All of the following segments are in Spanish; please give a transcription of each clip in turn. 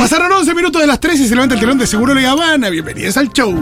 Pasaron 11 minutos de las 3 y se levanta el telón de Seguro La Habana. Bienvenidos al show.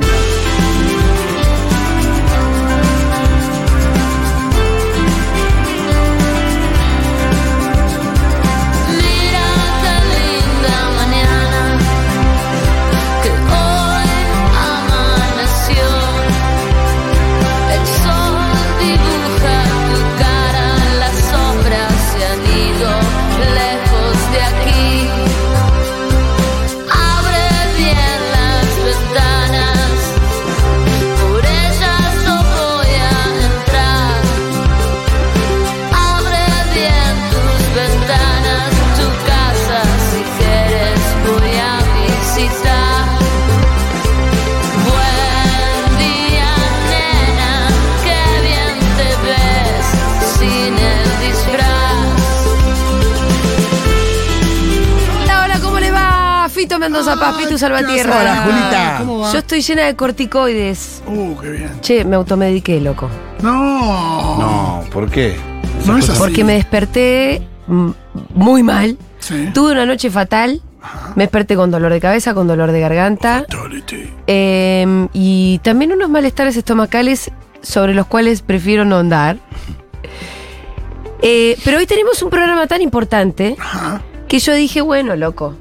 Salvatierra. Hola, Julita. ¿Cómo va? Yo estoy llena de corticoides. Uh, qué bien. Che, me automediqué, loco. No. No, ¿por qué? No es así. Porque me desperté mm, muy mal. Sí. Tuve una noche fatal. Me desperté con dolor de cabeza, con dolor de garganta. Eh, y también unos malestares estomacales sobre los cuales prefiero no andar. Eh, pero hoy tenemos un programa tan importante Ajá. que yo dije, bueno, loco,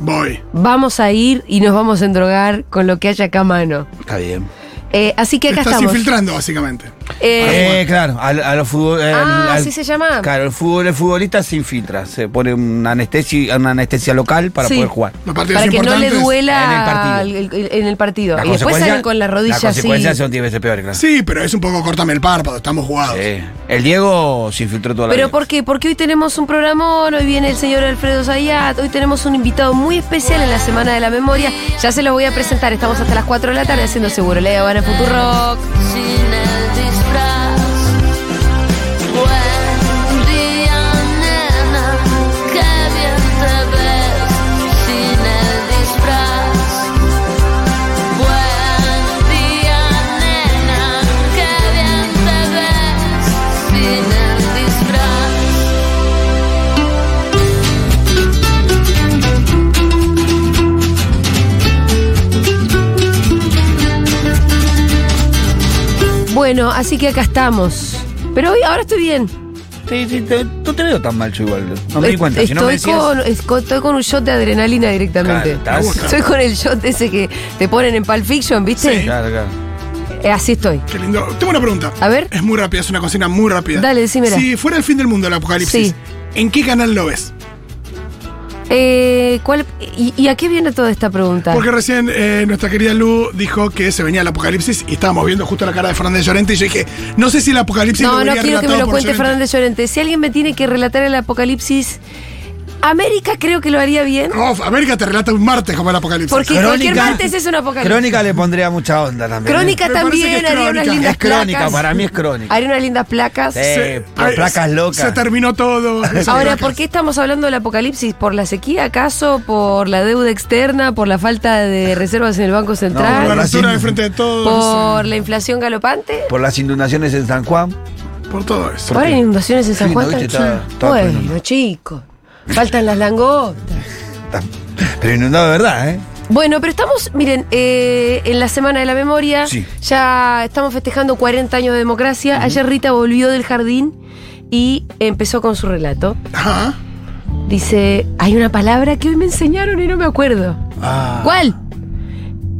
Voy. vamos a ir y nos vamos a endrogar con lo que haya acá a mano. Está bien. Eh, así que acá Estás estamos. infiltrando, básicamente. Eh, Eh, claro, a, a los fútbol. eh, ah, al- así se llama. Claro, el, fútbol, el futbolista se infiltra, se pone una anestesia, una anestesia local para Sí. poder jugar. Los partidos Para que no le duela en el partido. al- el- en el partido. Las y después salen con la rodilla Las así. consecuencias son 10 veces peores, claro. Sí, pero es un poco cortame el párpado, estamos jugados. Sí. El Diego se infiltró toda la ¿Pero vida. por qué? Porque hoy tenemos un programón, hoy viene el señor Alfredo Zayat, hoy tenemos un invitado muy especial en la Semana de la Memoria. Ya se los voy a presentar, estamos hasta las 4 de la tarde haciendo Seguro Le van en Futurock. sin el Bueno, así que acá estamos. Pero hoy, ahora estoy bien. Sí, sí, te- no te veo tan mal yo igual. No me di cuenta. Si no me estoy, decías, con, es- con- estoy con un shot de adrenalina directamente. Claro, Estoy con el shot ese que te ponen en Pulp Fiction, ¿viste? Sí. Claro, claro. Eh, así estoy. Qué lindo. Tengo una pregunta. A ver. Es muy rápida, es una cocina muy rápida. Dale, decímela. Si fuera el fin del mundo, el apocalipsis, Sí. ¿en qué canal lo ves? Eh, ¿cuál, y, y a qué viene toda esta pregunta? Porque recién eh, nuestra querida Lu dijo que se venía el apocalipsis y estábamos viendo justo la cara de Fernández Llorente y yo dije, no sé si el apocalipsis No, lo no quiero que me lo cuente. Fernández Llorente. Si alguien me tiene que relatar el apocalipsis, América creo que lo haría bien. América te relata un martes como el apocalipsis. Porque cualquier martes es un apocalipsis. Crónica le pondría mucha onda también. Crónica Me parece también haría unas crónica. lindas Es crónica, placas. para mí es crónica. Haría unas lindas placas. Sí. Se- por placas locas. Se terminó todo. Ahora. ¿por qué estamos hablando del apocalipsis? ¿Por la sequía acaso? ¿Por la deuda externa? ¿Por la falta de reservas en el Banco Por la Central? No, ruptura sí. de frente de todos. ¿Por eh, la inflación galopante? Por las inundaciones en San Juan. por todo eso. ¿Ahora hay inundaciones en San Sí, Juan? ¿no viste? Estaba- Sí. estaba bueno, inundado. chicos. Faltan las langostas. Pero inundado de verdad, ¿eh? Bueno, pero estamos, miren, eh, en la Semana de la Memoria, Sí. ya estamos festejando 40 años de democracia. Ayer Rita volvió del jardín y empezó con su relato. Ajá. Dice, hay una palabra que hoy me enseñaron y no me acuerdo. Ah. ¿Cuál?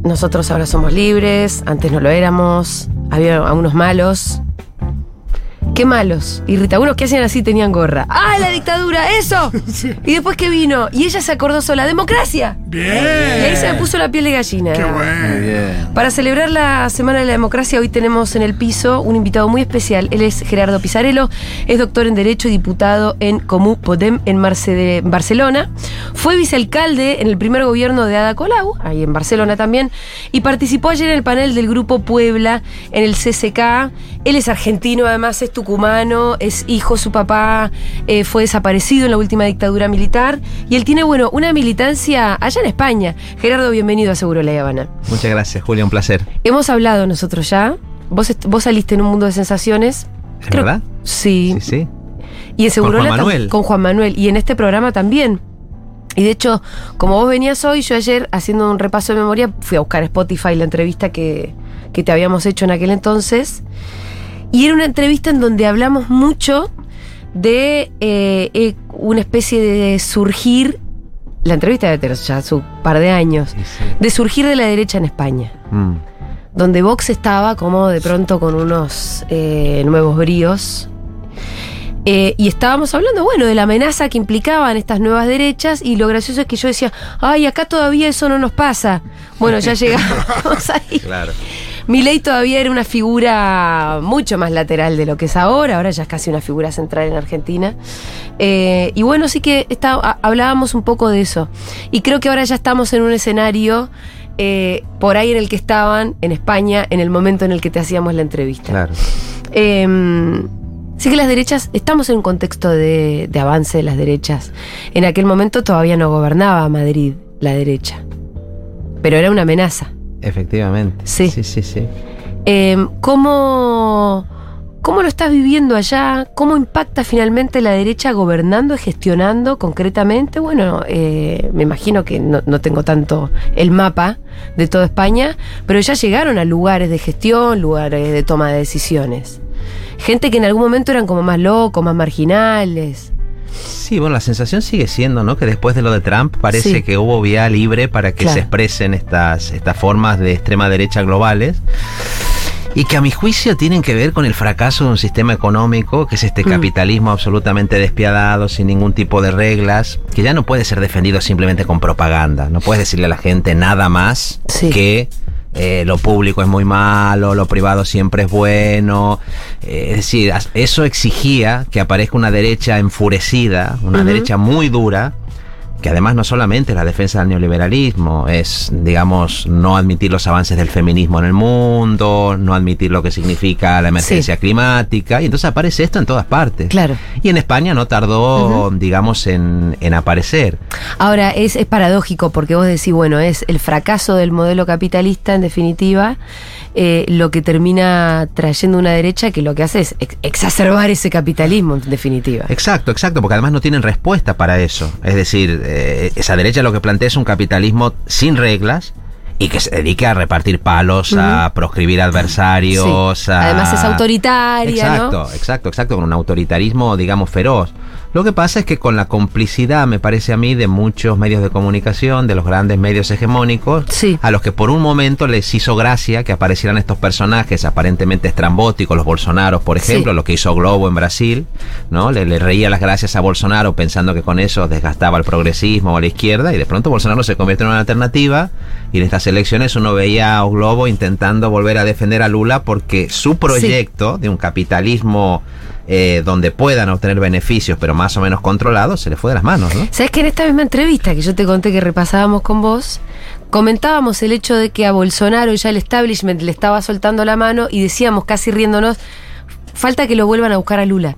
Nosotros ahora somos libres, antes no lo éramos, había a unos malos. ¿Qué malos? Y Rita, unos que hacían así tenían gorra. ¡Ah, la dictadura! ¡Eso! ¿Y después qué vino? Y ella se acordó sola, ¡democracia! Bien. Y ahí se me puso la piel de gallina. Qué Muy bueno. bien. Para celebrar la Semana de la Democracia, hoy tenemos en el piso un invitado muy especial. Él es Gerardo Pizarello, es doctor en Derecho y diputado en Comú Podem en Marce- de Barcelona. Fue vicealcalde en el primer gobierno de Ada Colau, ahí en Barcelona también, y participó ayer en el panel del Grupo Puebla en el CCK. Él es argentino, además es tucumano, es hijo, su papá eh, fue desaparecido en la última dictadura militar, y él tiene, bueno, una militancia allá en España. Gerardo, bienvenido a Seguro La Habana. Muchas gracias, Julia, un placer. Hemos hablado nosotros ya. Vos, vos saliste en un mundo de sensaciones. ¿Es verdad? Sí. Sí, sí. Y en Segurola Juan tam- Manuel. Con Juan Manuel. Y en este programa también. Y de hecho, como vos venías hoy, yo ayer haciendo un repaso de memoria, fui a buscar Spotify la entrevista que, que te habíamos hecho en aquel entonces. Y era una entrevista en donde hablamos mucho de eh, eh, una especie de surgir, la entrevista debe tener ya su par de años, Sí, sí. de surgir de la derecha en España, Mm. donde Vox estaba como de pronto con unos eh, nuevos bríos. Eh, y estábamos hablando, bueno, de la amenaza que implicaban estas nuevas derechas y lo gracioso es que yo decía, ay, acá todavía eso no nos pasa. Bueno, ya llegamos ahí. Claro. Milei todavía era una figura mucho más lateral de lo que es ahora, ahora ya es casi una figura central en Argentina. Eh, y bueno, sí que está- hablábamos un poco de eso. Y creo que ahora ya estamos en un escenario eh, por ahí en el que estaban en España en el momento en el que te hacíamos la entrevista. Claro. Eh, sí que las derechas, estamos en un contexto de, de avance de las derechas. En aquel momento todavía no gobernaba Madrid la derecha, pero era una amenaza. Efectivamente. Sí. Sí, sí, sí. Eh, ¿cómo, ¿Cómo lo estás viviendo allá? ¿Cómo impacta finalmente la derecha gobernando y gestionando concretamente? Bueno, eh, me imagino que no, no tengo tanto el mapa de toda España, pero ya llegaron a lugares de gestión, lugares de toma de decisiones. Gente que en algún momento eran como más locos, más marginales. Sí, bueno, la sensación sigue siendo, ¿no? Que después de lo de Trump parece Sí. que hubo vía libre para que Claro. se expresen estas, estas formas de extrema derecha globales. Y que a mi juicio tienen que ver con el fracaso de un sistema económico, que es este Mm. capitalismo absolutamente despiadado, sin ningún tipo de reglas, que ya no puede ser defendido simplemente con propaganda. No puedes decirle a la gente nada más Sí. que eh, lo público es muy malo, lo privado siempre es bueno. Eh, es decir, eso exigía que aparezca una derecha enfurecida, una derecha muy dura, que además no solamente es la defensa del neoliberalismo, es, digamos, no admitir los avances del feminismo en el mundo, no admitir lo que significa la emergencia climática, y entonces aparece esto en todas partes. Claro. Y en España no tardó, digamos, en, en aparecer. Ahora, es, es paradójico porque vos decís, bueno, es el fracaso del modelo capitalista, en definitiva, eh, lo que termina trayendo una derecha que lo que hace es ex- exacerbar ese capitalismo, en definitiva. Exacto, exacto, porque además no tienen respuesta para eso. Es decir, eh, esa derecha lo que plantea es un capitalismo sin reglas y que se dedique a repartir palos, a proscribir adversarios. Sí. a- Además es autoritaria, ¿no? Exacto, exacto, exacto, con un autoritarismo, digamos, feroz. Lo que pasa es que con la complicidad, me parece a mí, de muchos medios de comunicación, de los grandes medios hegemónicos, Sí. a los que por un momento les hizo gracia que aparecieran estos personajes aparentemente estrambóticos, los Bolsonaros, por Sí. ejemplo, lo que hizo Globo en Brasil, ¿no? Le, le reía las gracias a Bolsonaro pensando que con eso desgastaba el progresismo o a la izquierda, y de pronto Bolsonaro se convierte en una alternativa, y en estas elecciones uno veía a Globo intentando volver a defender a Lula porque su proyecto de un capitalismo eh, donde puedan obtener beneficios, pero más o menos controlados, se le fue de las manos, ¿no? ¿Sabes que en esta misma entrevista que yo te conté que repasábamos con vos, comentábamos el hecho de que a Bolsonaro ya el establishment le estaba soltando la mano y decíamos casi riéndonos, falta que lo vuelvan a buscar a Lula.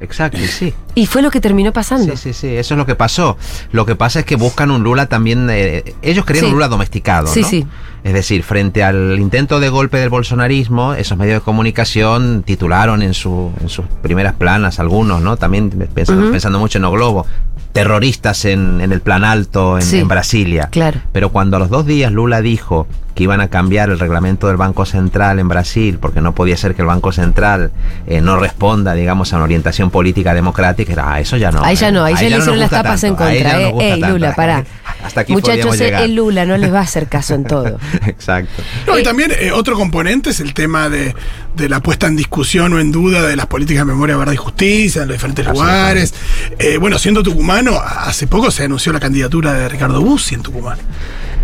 Exacto, sí. Y fue lo que terminó pasando. Sí, sí, sí, eso es lo que pasó. Lo que pasa es que buscan un Lula también. eh, ellos querían Sí. un Lula domesticado. Sí, ¿no? sí. Es decir, frente al intento de golpe del bolsonarismo, esos medios de comunicación titularon en, su, en sus primeras planas algunos, ¿no? También pensando, pensando mucho en O Globo. Terroristas en, en el plan alto en, Sí. en Brasilia. Claro. Pero cuando a los dos días Lula dijo que iban a cambiar el reglamento del Banco Central en Brasil, porque no podía ser que el Banco Central eh, no responda, digamos, a una orientación política democrática, era, ah, eso ya no. Ahí ya eh, no, ahí ya le hicieron las tapas en tanto, contra. no Eh, Ey. Lula, pará. Hasta aquí Muchachos, eh, llegar. el Lula no les va a hacer caso en todo. Exacto. No, y también eh, otro componente es el tema de, de la puesta en discusión o en duda de las políticas de memoria, verdad y justicia en los diferentes lugares. Eh, bueno, siendo tucumano, hace poco se anunció la candidatura de Ricardo Bussi en Tucumán.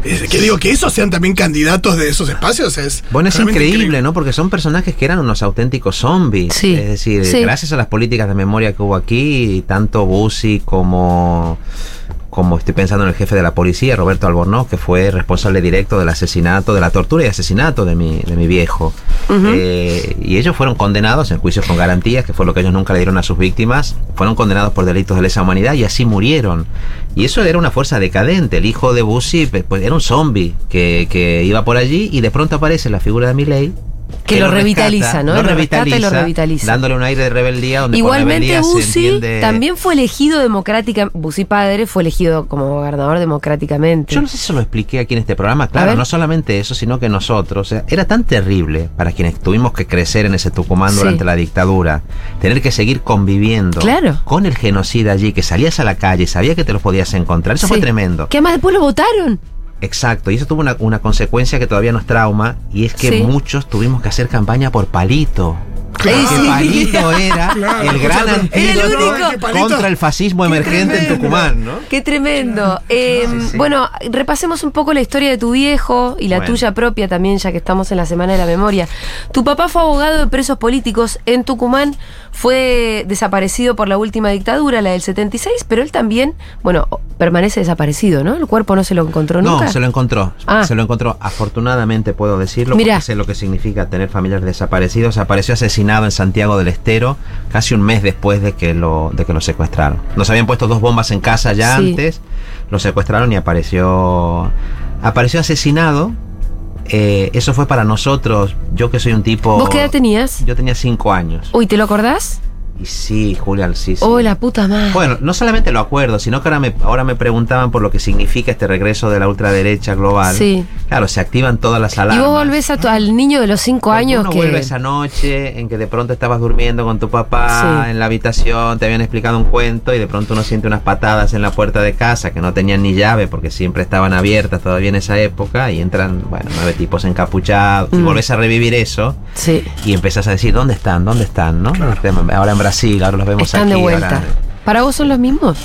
Es que digo que esos sean también candidatos de esos espacios es. Bueno, es increíble, ¿no? Porque son personajes que eran unos auténticos zombies. Sí, Es decir, sí. gracias a las políticas de memoria que hubo aquí, tanto Bussi como como estoy pensando en el jefe de la policía, Roberto Albornoz, que fue responsable directo del asesinato, de la tortura y asesinato de mi, de mi viejo. Eh, y ellos fueron condenados en juicios con garantías, que fue lo que ellos nunca le dieron a sus víctimas, fueron condenados por delitos de lesa humanidad y así murieron. Y eso era una fuerza decadente. El hijo de Bussi pues, era un zombie que, que iba por allí y de pronto aparece la figura de Milei Que lo revitaliza, ¿no? Lo y lo revitaliza, revitaliza. Dándole un aire de rebeldía donde Igualmente Bussi entiende- también fue elegido democrática, Bussi padre fue elegido como gobernador democráticamente. Yo no sé si se lo expliqué aquí en este programa. Claro, no solamente eso, sino que nosotros. o sea, era tan terrible para quienes tuvimos que crecer en ese Tucumán Sí. durante la dictadura, tener que seguir conviviendo Claro. con el genocida allí, que salías a la calle y sabía que te los podías encontrar. Eso fue tremendo. Que además después lo votaron. Exacto, y eso tuvo una, una consecuencia que todavía nos trauma, y es que Sí. muchos tuvimos que hacer campaña por Palito. Claro. Sí. Palito era Claro, el gran el antídoto. Que contra el fascismo emergente en. Tucumán, ¿no? Qué tremendo. Eh, Sí, sí. Bueno, repasemos un poco la historia de tu viejo y la Bueno. tuya propia también, ya que estamos en la Semana de la Memoria. Tu papá fue abogado de presos políticos en Tucumán, fue desaparecido por la última dictadura, la del 76, pero él también, bueno, permanece desaparecido, ¿no? El cuerpo no se lo encontró nunca. No, se lo encontró. Ah. Se lo encontró. Afortunadamente puedo decirlo, Mirá. porque sé lo que significa tener familiares desaparecidos. Apareció asesinado en Santiago del Estero casi un mes después de que lo, de que lo secuestraron. Nos habían puesto dos bombas en casa ya Sí. antes, lo secuestraron y apareció. Apareció asesinado. Eh, eso fue para nosotros. Yo que soy un tipo. ¿Vos qué edad tenías? Yo tenía cinco años. Uy, ¿te lo acordás? Y sí, Julián, sí, sí. Oh, la puta madre. Bueno, no solamente lo acuerdo, sino que ahora me, ahora me preguntaban por lo que significa este regreso de la ultraderecha global. Sí. Claro, se activan todas las y alarmas. vos volvés a tu- al niño de los cinco Porque años uno que... vuelve esa noche en que de pronto estabas durmiendo con tu papá Sí. en la habitación, te habían explicado un cuento y de pronto uno siente unas patadas en la puerta de casa que no tenían ni llave porque siempre estaban abiertas todavía en esa época y entran, bueno, nueve tipos encapuchados y Mm. volvés a revivir eso Sí. y empezás a decir, ¿dónde están? ¿Dónde están? ¿no? Ahora en Brasil, ahora los vemos Están de vuelta. ahora- ¿Para vos son los mismos?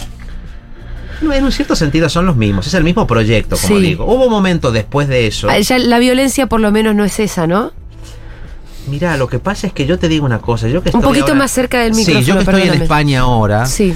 En un cierto sentido son los mismos, es el mismo proyecto, como Sí. digo. Hubo momentos después de eso. Ah, ya la violencia por lo menos no es esa, ¿no? Mira, lo que pasa es que yo te digo una cosa, yo que Un estoy poquito ahora- más cerca del Sí, micrófono, yo que estoy en. España ahora, Sí.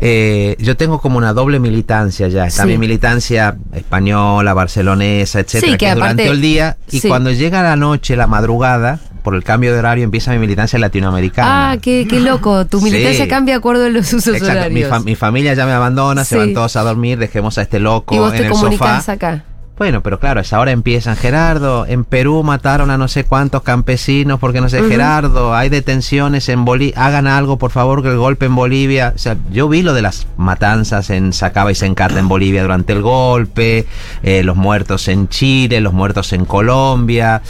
eh, yo tengo como una doble militancia ya. Está Sí. mi militancia española, barcelonesa, etcétera, Sí, que que, es durante aparte- el día. Y sí. cuando llega la noche, la madrugada, por el cambio de horario, empieza mi militancia latinoamericana. Ah, qué, qué loco. Tu Sí. militancia cambia de acuerdo a los usos Exacto, mi, horarios. fa- mi familia ya me abandona, Sí. se van todos a dormir, dejemos a este loco y vos en te el sofá. acá. Bueno, pero claro, a esa hora empiezan, Gerardo, en Perú mataron a no sé cuántos campesinos porque no sé. Gerardo, hay detenciones en Bolivia, hagan algo por favor que el golpe en Bolivia, o sea, yo vi lo de las matanzas en Sacaba y Sencata en Bolivia durante el golpe, eh, los muertos en Chile, los muertos en Colombia,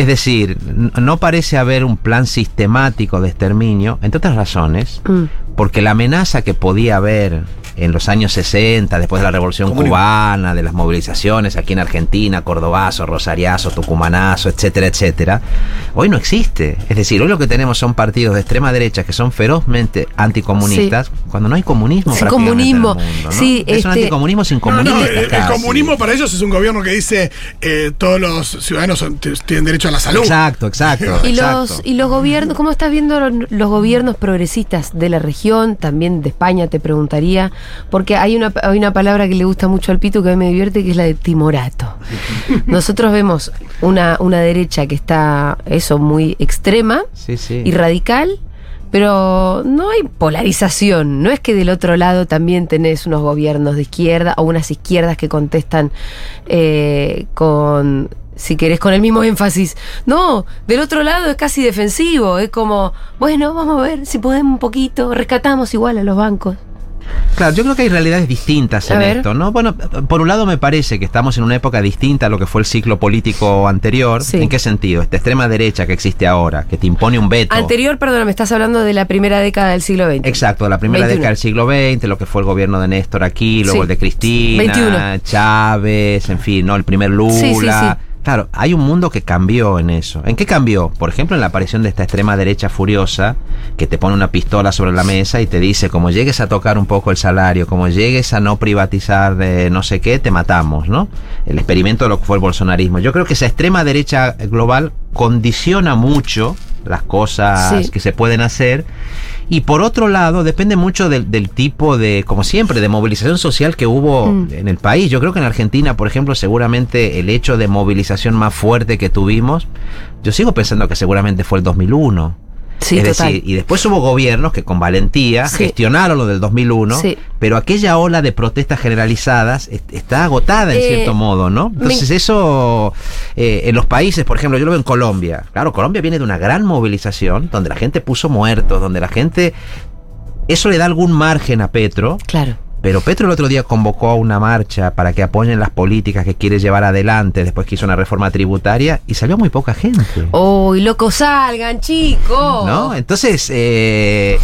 es decir, no parece haber un plan sistemático de exterminio, entre otras razones, Mm. porque la amenaza que podía haber en los años 60, después de la Revolución. Cubana, de las movilizaciones aquí en Argentina, Cordobazo, Rosariazo, Tucumanazo, etcétera, etcétera, hoy no existe. Es decir, hoy lo que tenemos son partidos de extrema derecha que son ferozmente anticomunistas, cuando no hay comunismo. Sí, prácticamente comunismo. en el mundo, ¿no? Sí, es un este- anticomunismo sin comunismo. no, el, el comunismo para ellos es un gobierno que dice eh, todos los ciudadanos tienen derecho a la salud. Exacto, exacto. Y exacto. los, y los gobiernos, ¿cómo estás viendo lo- los gobiernos progresistas de la región, también de España, te preguntaría? Porque hay una, hay una palabra que le gusta mucho al Pito que a mí me divierte, que es la de timorato. Nosotros vemos una, una derecha que está, eso, muy extrema Sí, sí. y radical, pero no hay polarización. No es que del otro lado también tenés unos gobiernos de izquierda o unas izquierdas que contestan eh, con, si querés, con el mismo énfasis. No, del otro lado es casi defensivo. Es como, bueno, vamos a ver si podemos un poquito, rescatamos igual a los bancos. Claro, yo creo que hay realidades distintas A en ver. esto, ¿no? Bueno, por un lado me parece que estamos en una época distinta a lo que fue el ciclo político anterior. Sí. ¿En qué sentido? Esta extrema derecha que existe ahora, que te impone un veto. Anterior, perdón, me estás hablando de la primera década del siglo XX. Exacto, la primera 21. década del siglo XX, lo que fue el gobierno de Néstor aquí, luego Sí. el de Cristina, 21. Chávez, en fin, ¿no? El primer Lula. Sí, sí, sí. Claro, hay un mundo que cambió en eso. ¿En qué cambió? Por ejemplo, en la aparición de esta extrema derecha furiosa que te pone una pistola sobre la mesa y te dice, como llegues a tocar un poco el salario, como llegues a no privatizar de no sé qué, te matamos, ¿no? El experimento de lo que fue el bolsonarismo. Yo creo que esa extrema derecha global condiciona mucho las cosas Sí. que se pueden hacer. Y por otro lado, depende mucho del, del tipo de, como siempre, de movilización social que hubo Mm. en el país. Yo creo que en Argentina, por ejemplo, seguramente el hecho de movilización más fuerte que tuvimos, yo sigo pensando que seguramente fue el 2001. Sí, es total. decir, y después hubo gobiernos que con valentía Sí. gestionaron lo del 2001, Sí. pero aquella ola de protestas generalizadas est- está agotada en Eh, cierto modo, ¿no? me- Entonces eso, eh, en los países, por ejemplo, yo lo veo en Colombia. Claro, Colombia viene de una gran movilización donde la gente puso muertos, donde la gente... Eso le da algún margen a Petro, Claro. Pero Petro el otro día convocó a una marcha para que apoyen las políticas que quiere llevar adelante después que hizo una reforma tributaria y salió muy poca gente. ¡Uy, loco, salgan, chicos! ¿No? Entonces, eh,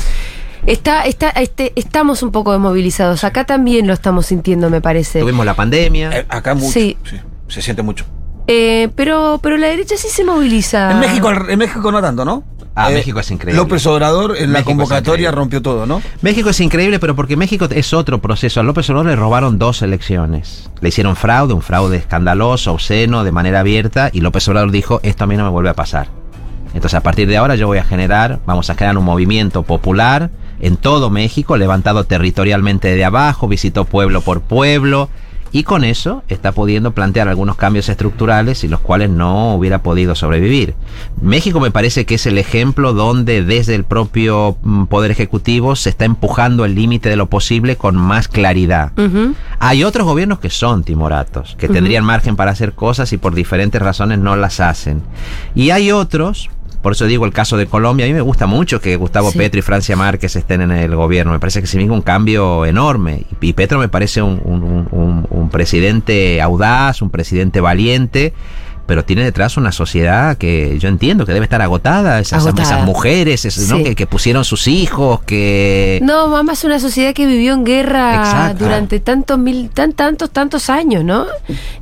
Está, está, este, estamos un poco desmovilizados. Acá también lo estamos sintiendo, me parece. tuvimos la pandemia. Eh, acá mucho. Sí. Sí. Se siente mucho. Eh, pero, pero la derecha sí se moviliza. En México, en México no tanto, ¿no? Ah, Eh, México es increíble. López Obrador en la México es convocatoria rompió todo, ¿no? México es increíble, pero porque México es otro proceso. A López Obrador le robaron dos elecciones. Le hicieron fraude, un fraude escandaloso, obsceno, de manera abierta, y López Obrador dijo, esto a mí no me vuelve a pasar. Entonces, a partir de ahora yo voy a generar, vamos a generar un movimiento popular en todo México, levantado territorialmente de abajo, visitó pueblo por pueblo, y con eso está pudiendo plantear algunos cambios estructurales y los cuales no hubiera podido sobrevivir. México me parece que es el ejemplo donde desde el propio mm, Poder Ejecutivo se está empujando el límite de lo posible con más claridad. Hay otros gobiernos que son timoratos, que tendrían margen para hacer cosas y por diferentes razones no las hacen. Y hay otros, por eso digo el caso de Colombia, a mí me gusta mucho que Gustavo Sí. Petro y Francia Márquez estén en el gobierno, me parece que significa un cambio enorme. Y, Petro me parece un, un- un- un- un presidente audaz, un presidente valiente. Pero tiene detrás una sociedad que yo entiendo que debe estar agotada, esas, Agotada. esas mujeres esas, ¿no? Sí. que, que pusieron sus hijos, que... No, mamá es una sociedad que vivió en guerra Exacto. durante tantos mil, tan, tantos, tantos años, ¿no?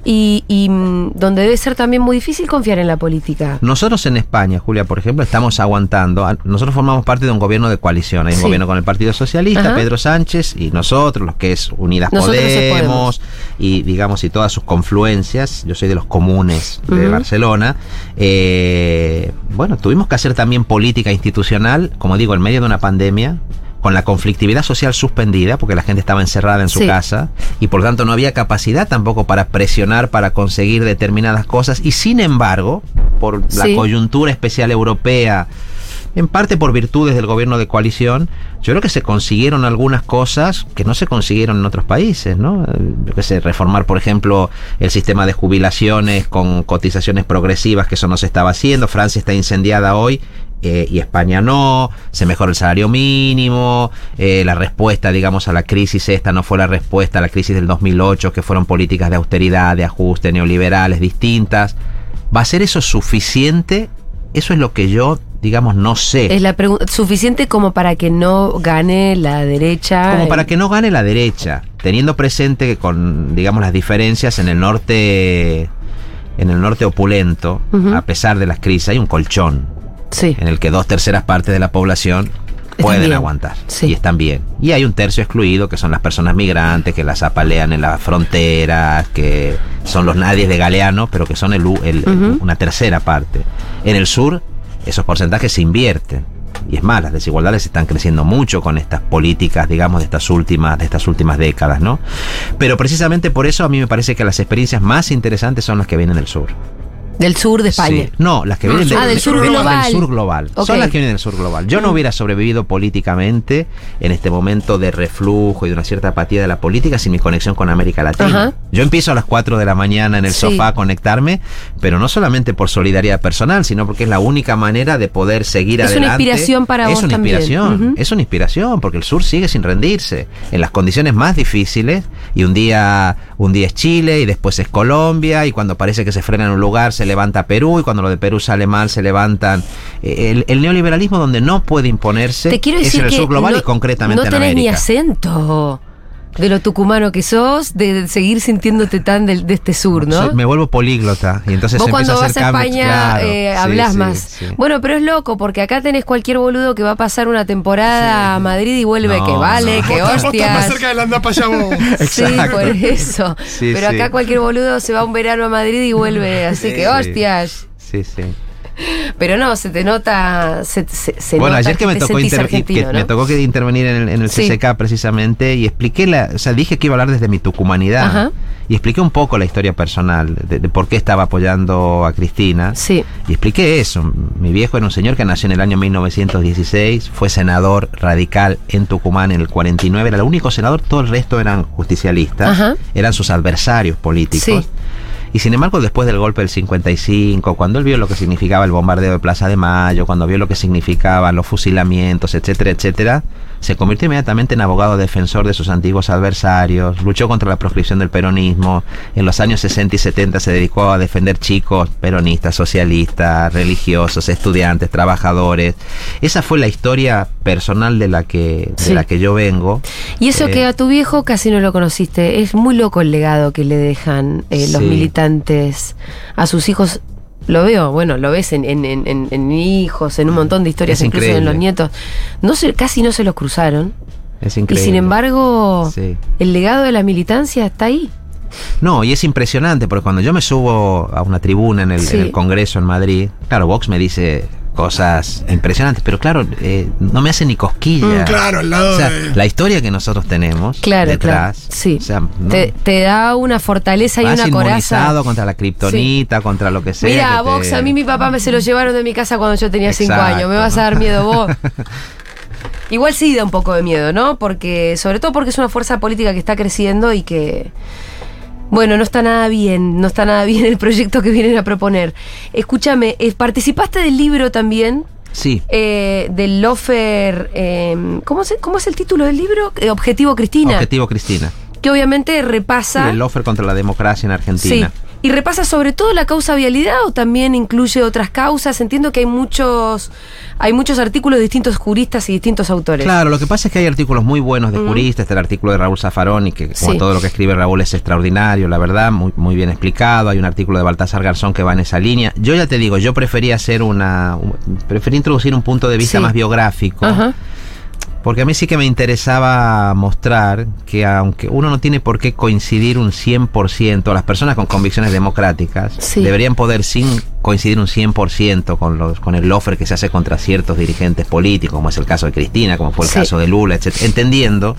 Y, y, mm, donde debe ser también muy difícil confiar en la política. Nosotros en España, Julia, por ejemplo, estamos aguantando. Nosotros formamos parte de un gobierno de coalición. Hay un Sí. gobierno con el Partido Socialista, Ajá. Pedro Sánchez, y nosotros, los que es Unidas Podemos, y digamos, y todas sus confluencias. Yo soy de los comunes de. Barcelona. Eh, bueno, tuvimos que hacer también política institucional, como digo, en medio de una pandemia. Con la conflictividad social suspendida, porque la gente estaba encerrada en su Sí. casa, y por tanto no había capacidad tampoco para presionar, para conseguir determinadas cosas, y sin embargo, por la coyuntura especial europea, en parte por virtudes del gobierno de coalición, yo creo que se consiguieron algunas cosas que no se consiguieron en otros países, ¿no? Yo qué sé, reformar, por ejemplo, el sistema de jubilaciones con cotizaciones progresivas, que eso no se estaba haciendo. Francia está incendiada hoy. eh, y España no, se mejora el salario mínimo, eh, la respuesta, digamos, a la crisis esta no fue la respuesta a la crisis del 2008, que fueron políticas de austeridad, de ajuste, neoliberales distintas. ¿Va a ser eso suficiente? Eso es lo que yo, digamos, no sé. Es la pregunta suficiente como para que no gane la derecha. Como para que no gane la derecha, teniendo presente que con, digamos, las diferencias en el norte, en el norte opulento, a pesar de las crisis, hay un colchón Sí. en el que dos terceras partes de la población pueden bien. aguantar Sí. y están bien. Y hay un tercio excluido que son las personas migrantes que las apalean en las fronteras, que son los nadies de Galeano, pero que son el, el- Ujú. una tercera parte. En el sur esos porcentajes se invierten. Y es más, las desigualdades están creciendo mucho con estas políticas, digamos, de estas últimas, de estas últimas décadas, ¿no? Pero precisamente por eso a mí me parece que las experiencias más interesantes son las que vienen del sur. Del sur de España. Sí. No, las que vienen Ah, del sur global. del sur global. Son las que vienen del sur global. Yo no hubiera sobrevivido políticamente en este momento de reflujo y de una cierta apatía de la política sin mi conexión con América Latina. Ajá. Yo empiezo a las 4 de la mañana en el Sí. sofá a conectarme, pero no solamente por solidaridad personal, sino porque es la única manera de poder seguir Es una adelante. inspiración para es vos una también. inspiración, Ujú. es una inspiración, porque el sur sigue sin rendirse en las condiciones más difíciles y un día un día es Chile y después es Colombia y cuando parece que se frena en un lugar se levanta Perú y cuando lo de Perú sale mal se levantan Eh, el, el neoliberalismo donde no puede imponerse Te quiero es decir en el sur global no, y concretamente no en tenés ni América. acento de lo tucumano que sos, de seguir sintiéndote tan del- de, este sur, ¿no? Soy- me vuelvo políglota y entonces Vos cuando a vas a cambios, España claro. eh, Sí, hablas sí, más. sí. Bueno, pero es loco porque acá tenés cualquier boludo que va a pasar una temporada a Madrid y vuelve No, que vale, no. que Vos, vos estás más hostias. cerca del anda para allá vos. Sí, por eso. Sí, pero sí. acá cualquier boludo se va un verano a Madrid y vuelve, así que Sí. hostias. Sí, sí. Pero no, se te nota, se, se, se bueno, nota ayer que me tocó, que ¿no? me tocó que intervenir en el, en el Sí. CCK precisamente y expliqué la, o sea, dije que iba a hablar desde mi tucumanidad. Ajá. y expliqué un poco la historia personal de, de por qué estaba apoyando a Cristina. Sí. Y expliqué eso. Mi viejo era un señor que nació en el año 1916, fue senador radical en Tucumán en el 49, era el único senador, todo el resto eran justicialistas, Ajá. eran sus adversarios políticos. Sí. Y sin embargo, después del golpe del 55, cuando él vio lo que significaba el bombardeo de Plaza de Mayo, cuando vio lo que significaban los fusilamientos, etcétera, etcétera, se convirtió inmediatamente en abogado defensor de sus antiguos adversarios, luchó contra la proscripción del peronismo, en los años 60 y 70 se dedicó a defender chicos peronistas, socialistas, religiosos, estudiantes, trabajadores. Esa fue la historia personal de la que, de la que yo vengo. Y eso Eh, que a tu viejo casi no lo conociste. Es muy loco el legado que le dejan eh, los Sí. militantes a sus hijos. Lo veo, bueno, lo ves en, en- en- en- hijos, en un montón de historias, Es incluso en los nietos. No se, casi no se los cruzaron. Es Y increíble. sin embargo, Sí. el legado de la militancia está ahí. No, y es impresionante porque cuando yo me subo a una tribuna en el, Sí. en el Congreso en Madrid, claro, Vox me dice cosas impresionantes, pero claro, eh, no me hace ni cosquilla. Mm, claro, al lado O sea, de- la historia que nosotros tenemos Claro, detrás, claro. Sí. o sea, no- te, te da una fortaleza y una coraza. inmunizado contra la kriptonita, contra lo que sea. Mira, te- Vox, a mí mi papá me se lo llevaron de mi casa cuando yo tenía cinco años. ¿Me vas a dar miedo vos? Igual sí da un poco de miedo, ¿no? Porque, sobre todo porque es una fuerza política que está creciendo y que. Bueno, no está nada bien, no está nada bien el proyecto que vienen a proponer. Escúchame, eh, participaste del libro también, Sí, eh, del Lofer. eh, ¿cómo, se- ¿Cómo es el título del libro? Eh, Objetivo Cristina. Objetivo Cristina. Que obviamente repasa. El offer contra la democracia en Argentina. Sí. Y repasa sobre todo la causa vialidad o también incluye otras causas. Entiendo que hay muchos, hay muchos artículos de distintos juristas y distintos autores. Claro, lo que pasa es que hay artículos muy buenos de juristas, está el artículo de Raúl Zaffaroni, que como Sí. todo lo que escribe Raúl es extraordinario, la verdad, muy, muy bien explicado, hay un artículo de Baltasar Garzón que va en esa línea. Yo ya te digo, yo prefería hacer una, un- preferí introducir un punto de vista Sí. más biográfico. Porque a mí sí que me interesaba mostrar que aunque uno no tiene por qué coincidir un 100%, las personas con convicciones democráticas Sí. deberían poder sin coincidir un 100% con, los, con el offer que se hace contra ciertos dirigentes políticos, como es el caso de Cristina, como fue el Sí. caso de Lula, etc. Entendiendo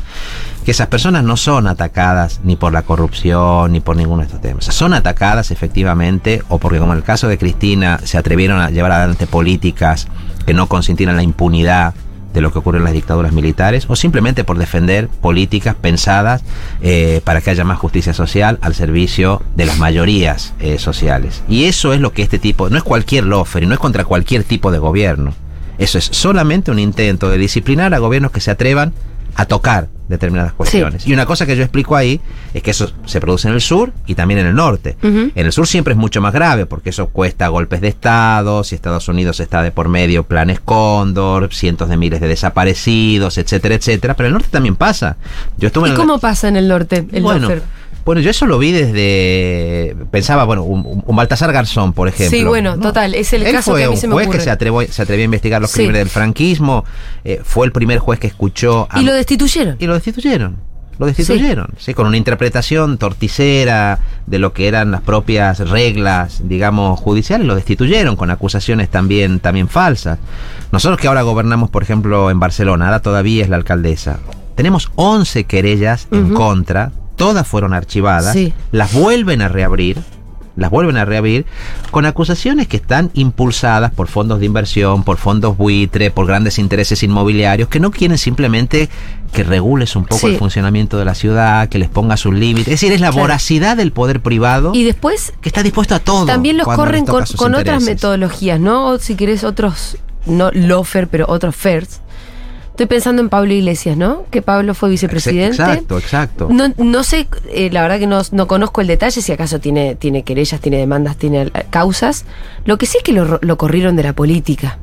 que esas personas no son atacadas ni por la corrupción ni por ninguno de estos temas. Son atacadas efectivamente o porque como en el caso de Cristina se atrevieron a llevar adelante políticas que no consintieran la impunidad de lo que ocurre en las dictaduras militares o simplemente por defender políticas pensadas eh, para que haya más justicia social al servicio de las mayorías eh, sociales. Y eso es lo que este tipo, no es cualquier lofer y no es contra cualquier tipo de gobierno. Eso es solamente un intento de disciplinar a gobiernos que se atrevan a tocar determinadas cuestiones. Y una cosa que yo explico ahí es que eso se produce en el sur y también en el norte. En el sur siempre es mucho más grave porque eso cuesta golpes de Estado, si Estados Unidos está de por medio, planes Cóndor, cientos de miles de desaparecidos, etcétera, etcétera. Pero en el norte también pasa. Yo estuve ¿Y en cómo pasa en el norte el bueno? Bueno, yo eso lo vi desde. Pensaba, bueno, un, un Baltasar Garzón, por ejemplo. Sí, bueno, total, es el Él caso fue que a mí un se me juez ocurre. que se atrevió, se atrevió a investigar los Sí. crímenes del franquismo. eh, fue el primer juez que escuchó. a- Y lo destituyeron. y lo destituyeron. Lo destituyeron, sí. con una interpretación torticera de lo que eran las propias reglas, digamos, judiciales, lo destituyeron con acusaciones también, también falsas. Nosotros que ahora gobernamos, por ejemplo, en Barcelona, ahora todavía es la alcaldesa, tenemos 11 querellas en contra, todas fueron archivadas, Sí. las vuelven a reabrir, las vuelven a reabrir con acusaciones que están impulsadas por fondos de inversión, por fondos buitre, por grandes intereses inmobiliarios que no quieren simplemente que regules un poco Sí. el funcionamiento de la ciudad, que les ponga sus límites. Es decir, es la Claro. voracidad del poder privado Y después que está dispuesto a todo. también los corren con, otras metodologías, ¿no? O si querés otros, no lofer, pero otros fers. Estoy pensando en Pablo Iglesias, ¿no? Que Pablo fue vicepresidente. Exacto, exacto. No, no sé, eh, la verdad que no, no conozco el detalle, si acaso tiene, tiene querellas, tiene demandas, tiene eh, causas. Lo que sí es que lo, lo corrieron de la política.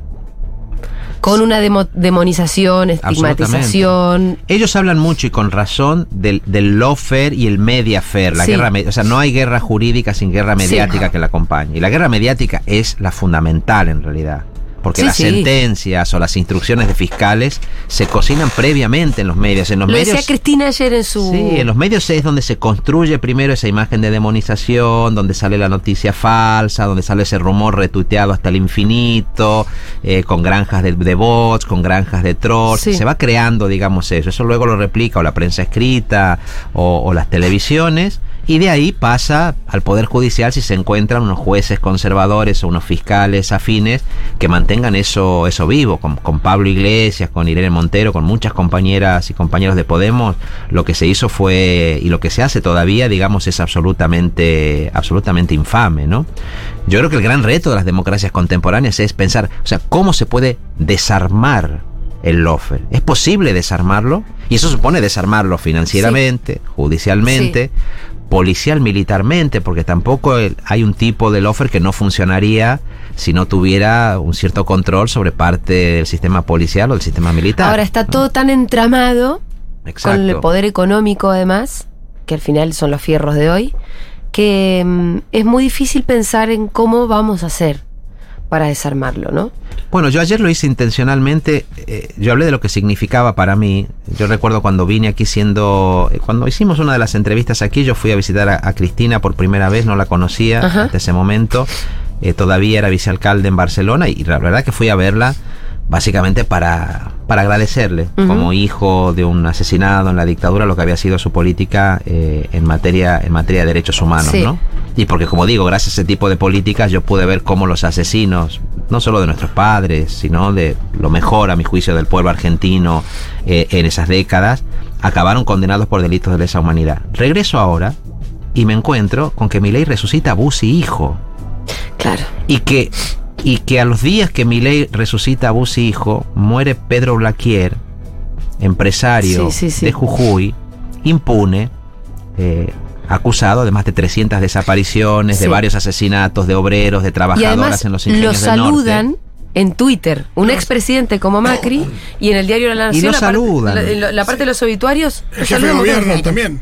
Con una demo- demonización, estigmatización. Ellos hablan mucho y con razón del, del lawfare y el mediafair, la Sí. guerra, o sea, no hay guerra jurídica sin guerra mediática que la acompañe. Y la guerra mediática es la fundamental en realidad. Porque Sí, las sí. sentencias o las instrucciones de fiscales se cocinan previamente en los medios. En los Lo medios decía Cristina ayer en su. Sí, en los medios es donde se construye primero esa imagen de demonización, donde sale la noticia falsa, donde sale ese rumor retuiteado hasta el infinito, eh, con granjas de, de bots, con granjas de trolls. Sí. Se va creando, digamos, eso. Eso luego lo replica o la prensa escrita o, o las televisiones. Y de ahí pasa al Poder Judicial si se encuentran unos jueces conservadores o unos fiscales afines que mantengan eso, eso vivo. Con, con Pablo Iglesias, con Irene Montero, con muchas compañeras y compañeros de Podemos, lo que se hizo fue, y lo que se hace todavía, digamos, es absolutamente, absolutamente infame, ¿no? Yo creo que el gran reto de las democracias contemporáneas es pensar, o sea, cómo se puede desarmar el lofer. ¿Es posible desarmarlo? Y eso supone desarmarlo financieramente, judicialmente, policial, militarmente, porque tampoco hay un tipo de lofer que no funcionaría si no tuviera un cierto control sobre parte del sistema policial o del sistema militar. Ahora está todo tan entramado Exacto. con el poder económico además, que al final son los fierros de hoy, que mm, es muy difícil pensar en cómo vamos a hacer para desarmarlo, ¿no? Bueno, yo ayer lo hice intencionalmente. eh, yo hablé de lo que significaba para mí. Yo recuerdo cuando vine aquí siendo. eh, Cuando hicimos una de las entrevistas aquí, yo fui a visitar a, a Cristina por primera vez, no la conocía Ajá. hasta ese momento. eh, todavía era vicealcalde en Barcelona y la verdad que fui a verla básicamente para, para agradecerle como hijo de un asesinado en la dictadura lo que había sido su política eh, en materia en materia de derechos humanos, Sí. ¿no? Y porque, como digo, gracias a ese tipo de políticas yo pude ver cómo los asesinos, no solo de nuestros padres, sino de lo mejor, a mi juicio, del pueblo argentino eh, en esas décadas, acabaron condenados por delitos de lesa humanidad. Regreso ahora y me encuentro con que mi ley resucita a Bussi hijo. Claro. Y que, y que a los días que mi ley resucita a Bussi hijo, muere Pedro Blaquier, empresario Sí, sí, sí. de Jujuy, impune, eh, acusado de más de 300 desapariciones, de varios asesinatos de obreros, de Y trabajadoras además en los lo ingenios del saludan norte. en Twitter, un expresidente como Macri, y en el diario La Nación, lo la, parte- saludan. la- la- la parte de los obituarios, lo El jefe de gobierno también.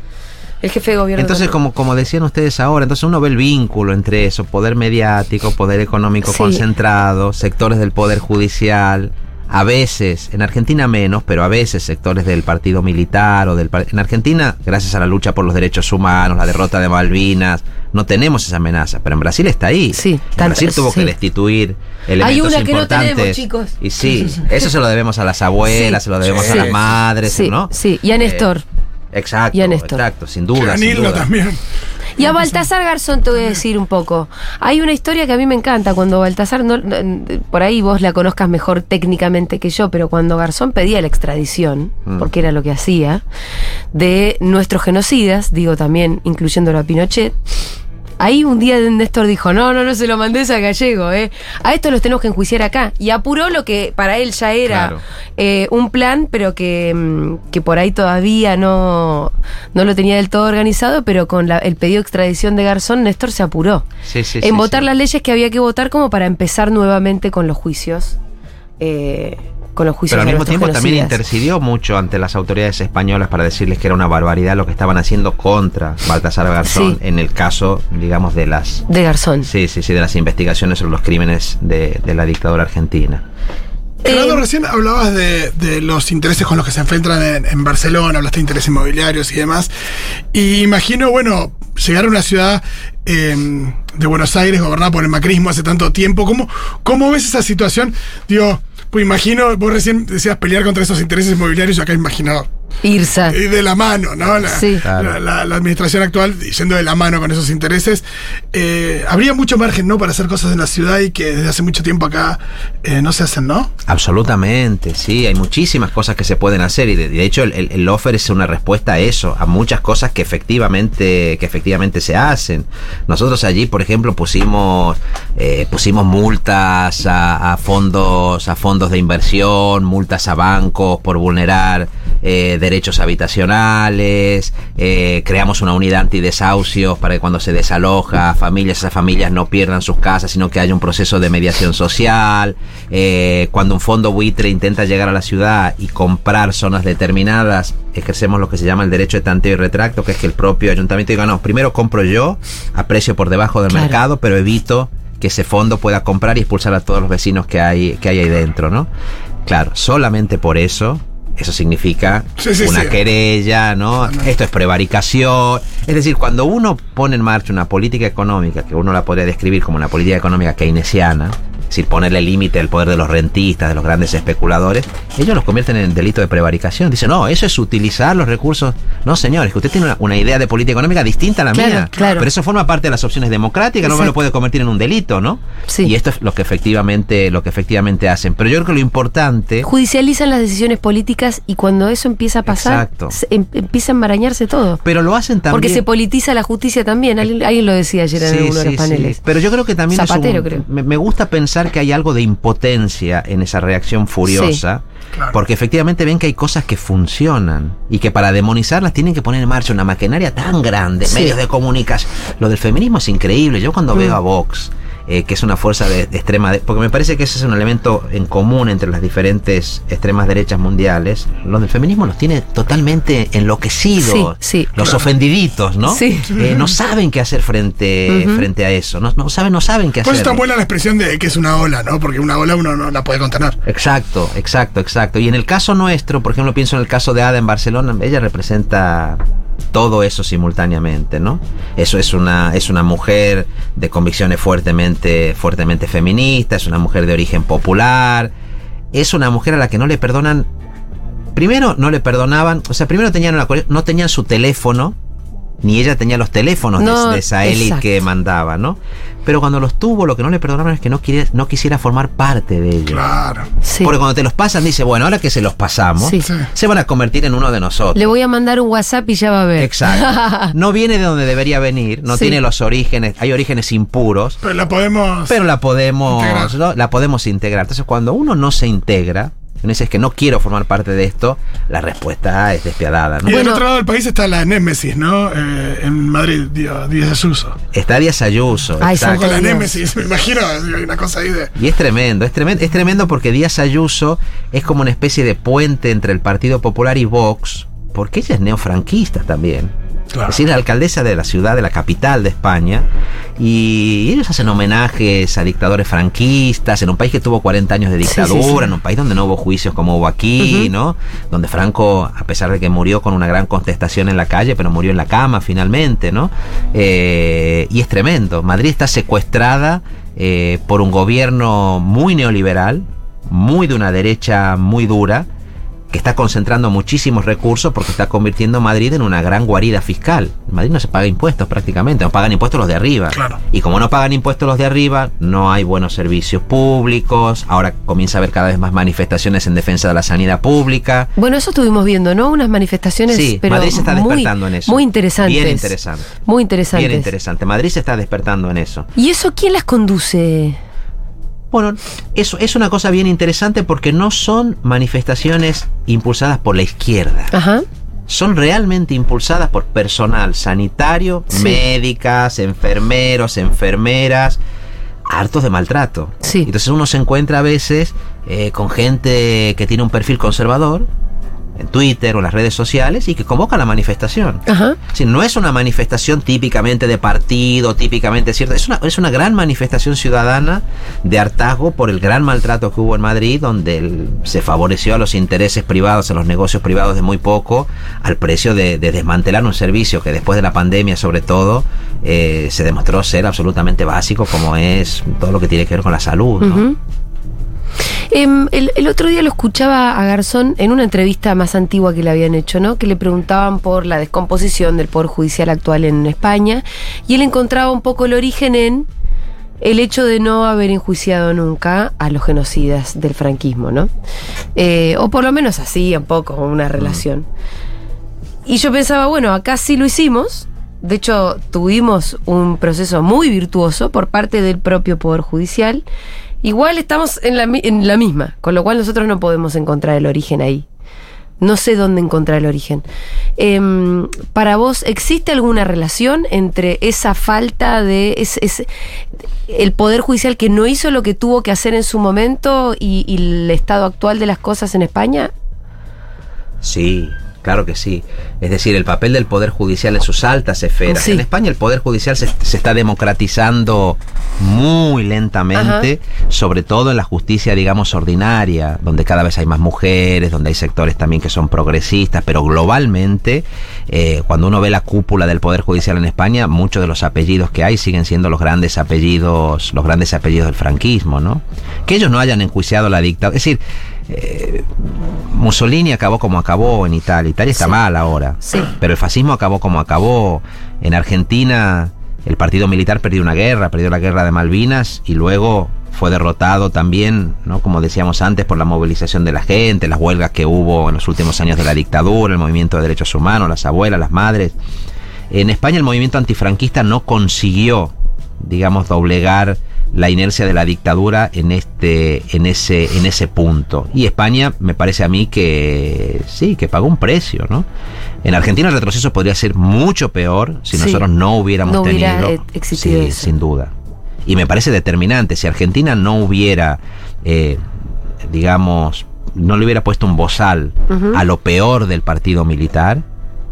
El jefe de gobierno. Entonces, como, como decían ustedes ahora, entonces uno ve el vínculo entre eso, poder mediático, poder económico Sí. concentrado, sectores del poder judicial, a veces, en Argentina menos, pero a veces sectores del partido militar o del en Argentina, gracias a la lucha por los derechos humanos, la derrota de Malvinas, no tenemos esa amenaza, pero en Brasil está ahí. Sí, En Brasil tuvo sí. que destituir elementos Hay una que no tenemos, chicos. Y sí, eso se lo debemos a las abuelas, Sí. se lo debemos Sí. a las madres, Sí, ¿no? sí, y a Néstor. Eh, exacto, Y a Néstor. exacto, sin duda. a sin Nilda duda. también. Y a Baltasar Garzón te voy a decir un poco. Hay una historia que a mí me encanta cuando Baltasar, no, no- por ahí vos la conozcas mejor técnicamente que yo, pero cuando Garzón pedía la extradición, Mm. porque era lo que hacía, de nuestros genocidas, digo también incluyéndolo a Pinochet, Ahí un día Néstor dijo, no, no, no se lo mandes a Gallego, ¿eh? A esto los tenemos que enjuiciar acá. Y apuró lo que para él ya era Claro. eh, un plan, pero que, mm, que por ahí todavía no, no lo tenía del todo organizado, pero con la- el pedido de extradición de Garzón, Néstor se apuró Sí, sí, en sí, votar las leyes que había que votar como para empezar nuevamente con los juicios. eh, con los juicios Pero al mismo tiempo también intercedió mucho ante las autoridades españolas para decirles que era una barbaridad lo que estaban haciendo contra Baltasar Garzón Sí. en el caso, digamos, de las De Garzón. sí, sí, sí, de las investigaciones sobre los crímenes de, de la dictadura argentina. Gerardo, Eh, recién hablabas de, de los intereses con los que se enfrentan en, en Barcelona, hablaste de intereses inmobiliarios y demás. Y imagino, bueno, llegar a una ciudad eh, de Buenos Aires gobernada por el macrismo hace tanto tiempo. ¿Cómo, cómo ves esa situación? Digo, pues imagino, vos recién decías pelear contra esos intereses inmobiliarios, acá imagino Irsa. y de la mano, ¿no? La, Sí. Claro. la- la- la administración actual yendo de la mano con esos intereses. Eh, habría mucho margen, ¿no? Para hacer cosas en la ciudad y que desde hace mucho tiempo acá eh, no se hacen, ¿no? Absolutamente, sí, hay muchísimas cosas que se pueden hacer y de, de hecho el, el, el offer es una respuesta a eso, a muchas cosas que efectivamente, que efectivamente se hacen. Nosotros allí, por ejemplo, pusimos, eh, pusimos multas a, a fondos, a fondos de inversión, multas a bancos por vulnerar eh, derechos habitacionales, eh, creamos una unidad antidesahucios para que cuando se desaloja familias, esas familias no pierdan sus casas, sino que haya un proceso de mediación social. Eh, cuando un fondo buitre intenta llegar a la ciudad y comprar zonas determinadas, ejercemos lo que se llama el derecho de tanteo y retracto, que es que el propio ayuntamiento diga, no, primero compro yo a precio por debajo del Claro. mercado, pero evito que ese fondo pueda comprar y expulsar a todos los vecinos que hay, que hay ahí dentro, ¿no? Claro, solamente por eso, eso significa Sí, sí, una sí. querella, ¿no? No. Esto es prevaricación. Es decir, cuando uno pone en marcha una política económica, que uno la podría describir como una política económica keynesiana, es decir, ponerle límite al poder de los rentistas, de los grandes especuladores, ellos los convierten en delito de prevaricación. Dicen, no, eso es utilizar los recursos. No, señores, que usted tiene una, una idea de política económica distinta a la Claro, mía. claro. Pero eso forma parte de las opciones democráticas, no me lo puede convertir en un delito, ¿no? Sí. Y esto es lo que efectivamente, lo que efectivamente hacen. Pero yo creo que lo importante. Judicializan las decisiones políticas y cuando eso empieza a pasar, se- em- empieza a enmarañarse todo. Pero lo hacen también. Porque se politiza la justicia también. Alguien, alguien lo decía ayer en Sí, uno de los paneles. sí. Pero yo creo que también es Zapatero, un- creo. Me, me gusta pensar que hay algo de impotencia en esa reacción furiosa. Claro. Porque efectivamente ven que hay cosas que funcionan y que para demonizarlas tienen que poner en marcha una maquinaria tan grande, Sí. medios de comunicación. Lo del feminismo es increíble. Yo cuando Mm. veo a Vox, eh, que es una fuerza de, de extrema, de- porque me parece que ese es un elemento en común entre las diferentes extremas derechas mundiales. Lo del feminismo los tiene totalmente enloquecidos, Sí, sí. los ofendiditos, ¿no? Sí. Eh, no saben qué hacer frente, frente a eso. No, no saben, no saben qué Por eso hacer. es tan buena la expresión de que es una ola, ¿no? Porque una ola uno no la puede contener. Exacto, exacto, exacto. Y en el caso nuestro, por ejemplo, pienso en el caso de Ada en Barcelona, ella representa todo eso simultáneamente, ¿no? Eso es una, es una mujer de convicciones fuertemente, fuertemente feministas, es una mujer de origen popular, es una mujer a la que no le perdonan. Primero no le perdonaban, o sea, primero tenían una, no tenían su teléfono, ni ella tenía los teléfonos de- No, de, esa élite exacto. que mandaba, ¿no? Pero cuando los tuvo, lo que no le perdonaban es que no, quería- no quisiera formar parte de ellos. Claro. Sí. Porque cuando te los pasan, dice, bueno, ahora que se los pasamos, Sí. Sí. se van a convertir en uno de nosotros. Le voy a mandar un WhatsApp y ya va a ver. Exacto. No viene de donde debería venir, no Sí. tiene los orígenes, hay orígenes impuros, Pero la podemos. pero la podemos, Integrar. ¿no? la podemos integrar. Entonces, cuando uno no se integra, uno dice "Es que no quiero formar parte de esto, la respuesta es despiadada. ¿no? y del Bueno. otro lado del país está la Némesis, ¿no? Eh, en Madrid, Díaz Ayuso. Está Díaz Ayuso. Ay, exacto. Con la. Némesis, me imagino, hay una cosa ahí de. Y es tremendo, es tremendo, es tremendo porque Díaz Ayuso es como una especie de puente entre el Partido Popular y Vox, porque ella es neofranquista también. Claro. Es decir, la alcaldesa de la ciudad, de la capital de España, y ellos hacen homenajes a dictadores franquistas, en un país que tuvo 40 años de Sí, sí, dictadura, sí. en un país donde no hubo juicios como hubo aquí. ¿no? Donde Franco, a pesar de que murió con una gran contestación en la calle, pero murió en la cama finalmente, ¿no? Eh, y es tremendo. Madrid está secuestrada eh, por un gobierno muy neoliberal, muy de una derecha muy dura, que está concentrando muchísimos recursos porque está convirtiendo Madrid en una gran guarida fiscal. En Madrid no se paga impuestos prácticamente, no pagan impuestos los de arriba. Claro. Y como no pagan impuestos los de arriba, no hay buenos servicios públicos, ahora comienza a haber cada vez más manifestaciones en defensa de la sanidad pública. Bueno, eso estuvimos viendo, ¿no? Unas manifestaciones, Sí, pero Madrid se está muy, despertando en eso. Muy interesantes. Bien interesante. Muy interesantes. Bien interesante. Madrid se está despertando en eso. ¿Y eso quién las conduce? Bueno, eso es una cosa bien interesante porque no son manifestaciones impulsadas por la izquierda. Ajá. son realmente impulsadas por personal sanitario, Sí. médicas, enfermeros, enfermeras, hartos de maltrato. Sí. Entonces uno se encuentra a veces eh, con gente que tiene un perfil conservador en Twitter o en las redes sociales y que convoca la manifestación. Ajá. Sí, no es una manifestación típicamente de partido, típicamente cierta. Es una, es una gran manifestación ciudadana de hartazgo por el gran maltrato que hubo en Madrid, donde el- se favoreció a los intereses privados, a los negocios privados de muy poco, al precio de, de desmantelar un servicio que después de la pandemia, sobre todo, eh, se demostró ser absolutamente básico, como es todo lo que tiene que ver con la salud. ¿no? Em, el, el otro día lo escuchaba a Garzón en una entrevista más antigua que le habían hecho, ¿no? Que le preguntaban por la descomposición del Poder Judicial actual en España y él encontraba un poco el origen en el hecho de no haber enjuiciado nunca a los genocidas del franquismo, ¿no? Eh, o por lo menos así, un poco, una relación. Y yo pensaba, bueno, acá sí lo hicimos. De hecho, tuvimos un proceso muy virtuoso por parte del propio Poder Judicial. Igual estamos en la, en la misma, con lo cual nosotros no podemos encontrar el origen ahí. No sé dónde encontrar el origen. Em, para vos, ¿existe alguna relación entre esa falta de es- el Poder Judicial que no hizo lo que tuvo que hacer en su momento y el estado actual de las cosas en España? Sí, Claro que sí. Es decir, el papel del Poder Judicial en sus altas esferas. Sí. En España el Poder Judicial se, se está democratizando muy lentamente, sobre todo en la justicia, digamos, ordinaria, donde cada vez hay más mujeres, donde hay sectores también que son progresistas, pero globalmente, eh, cuando uno ve la cúpula del Poder Judicial en España, muchos de los apellidos que hay siguen siendo los grandes apellidos, los grandes apellidos del franquismo, ¿no? Que ellos no hayan enjuiciado la dictadura. Es decir, eh, Mussolini acabó como acabó en Italia. Italia está Sí. mal ahora. Sí. Pero el fascismo acabó como acabó. En Argentina, el partido militar perdió una guerra, perdió la guerra de Malvinas y luego fue derrotado también, ¿no? como decíamos antes, por la movilización de la gente, las huelgas que hubo en los últimos años de la dictadura, el movimiento de derechos humanos, las abuelas, las madres. En España el movimiento antifranquista no consiguió, digamos, doblegar la inercia de la dictadura en este, en ese, en ese punto. Y España, me parece a mí que sí, que pagó un precio, ¿no? En Argentina el retroceso podría ser mucho peor si Sí. nosotros no hubiéramos No hubiera, tenido. eh, existido Sí, eso. sin duda. Y me parece determinante. Si Argentina no hubiera, eh, digamos, no le hubiera puesto un bozal a lo peor del partido militar,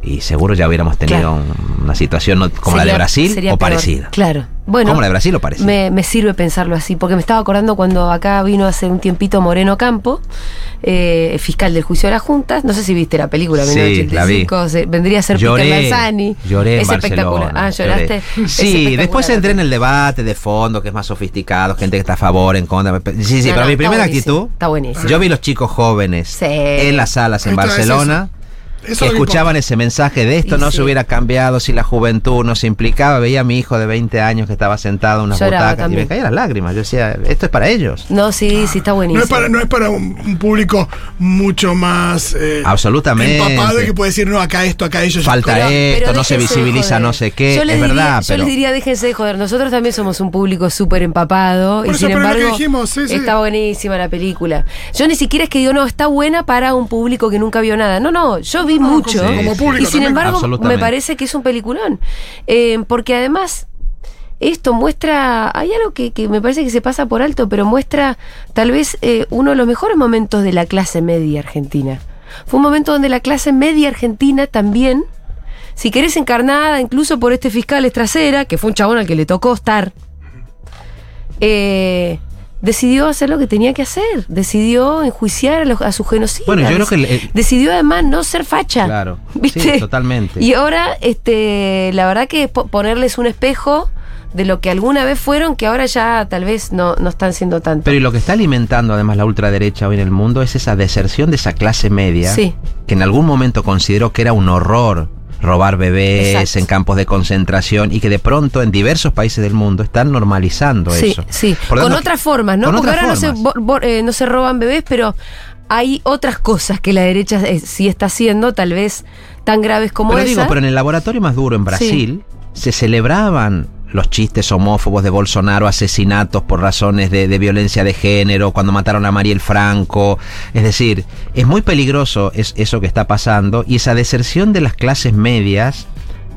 y seguro ya hubiéramos tenido Claro. una situación como la de Brasil sería o peor. parecida. Claro. Bueno, como la de Brasil o parecida. me, me sirve pensarlo así, porque me estaba acordando cuando acá vino hace un tiempito Moreno Campo, eh, fiscal del juicio de las juntas. No sé si viste la película, Sí, 1985. se- vendría a ser Lloré, Peter Lanzani. lloré Es espectacular. Ah, lloraste. lloré. Sí, después entré en el debate de fondo, que es más sofisticado, gente que está a favor, en contra. Sí, sí, No, pero no, mi primera buenísimo, actitud. está buenísimo. Yo vi los chicos jóvenes Sí. en las salas en Barcelona. Eso que escuchaban ese mensaje de esto Y no sí. se hubiera cambiado si la juventud no se implicaba. Veía a mi hijo de 20 años que estaba sentado en unas Lloraba butacas y me caían las lágrimas. Yo decía, esto es para ellos. No, sí, sí, está buenísimo. No es para, no es para un, un público mucho más eh, Absolutamente. empapado y que puede decir, no, acá esto, acá ello. Falta Pero- esto, pero no se visibiliza no sé qué. Yo les es diría- verdad, Yo pero. les diría, déjense de joder. Nosotros también somos un público súper empapado. Por y eso, sin pero lo que embargo, dijimos, sí, sí. está buenísima la película. Yo ni siquiera es que digo, no, está buena para un público que nunca vio nada. No, no, yo vi mucho. como- público y sin también. embargo, me parece que es un peliculón. Eh, porque además. Esto muestra, hay algo que, que me parece que se pasa por alto, pero muestra tal vez eh, uno de los mejores momentos de la clase media argentina. Fue un momento donde la clase media argentina también, si querés encarnada incluso por este fiscal Estracera, que fue un chabón al que le tocó estar, eh, decidió hacer lo que tenía que hacer, decidió enjuiciar a, los, a sus genocidas. Bueno, yo creo que el- el- decidió además no ser facha. Claro. ¿Viste? Sí, totalmente. Y ahora, este, la verdad que es po- ponerles un espejo de lo que alguna vez fueron, que ahora ya tal vez no, no están siendo tanto. Pero y lo que está alimentando además la ultraderecha hoy en el mundo es esa deserción de esa clase media Sí. que en algún momento consideró que era un horror robar bebés Exacto. en campos de concentración y que de pronto en diversos países del mundo están normalizando Sí, eso. sí. Por Con tanto, otras formas, ¿no? Porque ahora no se, bo- bo- eh, no se roban bebés, pero hay otras cosas que la derecha eh, sí está haciendo, tal vez tan graves como Pero esa. digo, pero en el laboratorio más duro en Brasil se celebraban los chistes homófobos de Bolsonaro, asesinatos por razones de, de violencia de género, cuando mataron a Mariel Franco. Es decir, es muy peligroso es, eso que está pasando y esa deserción de las clases medias.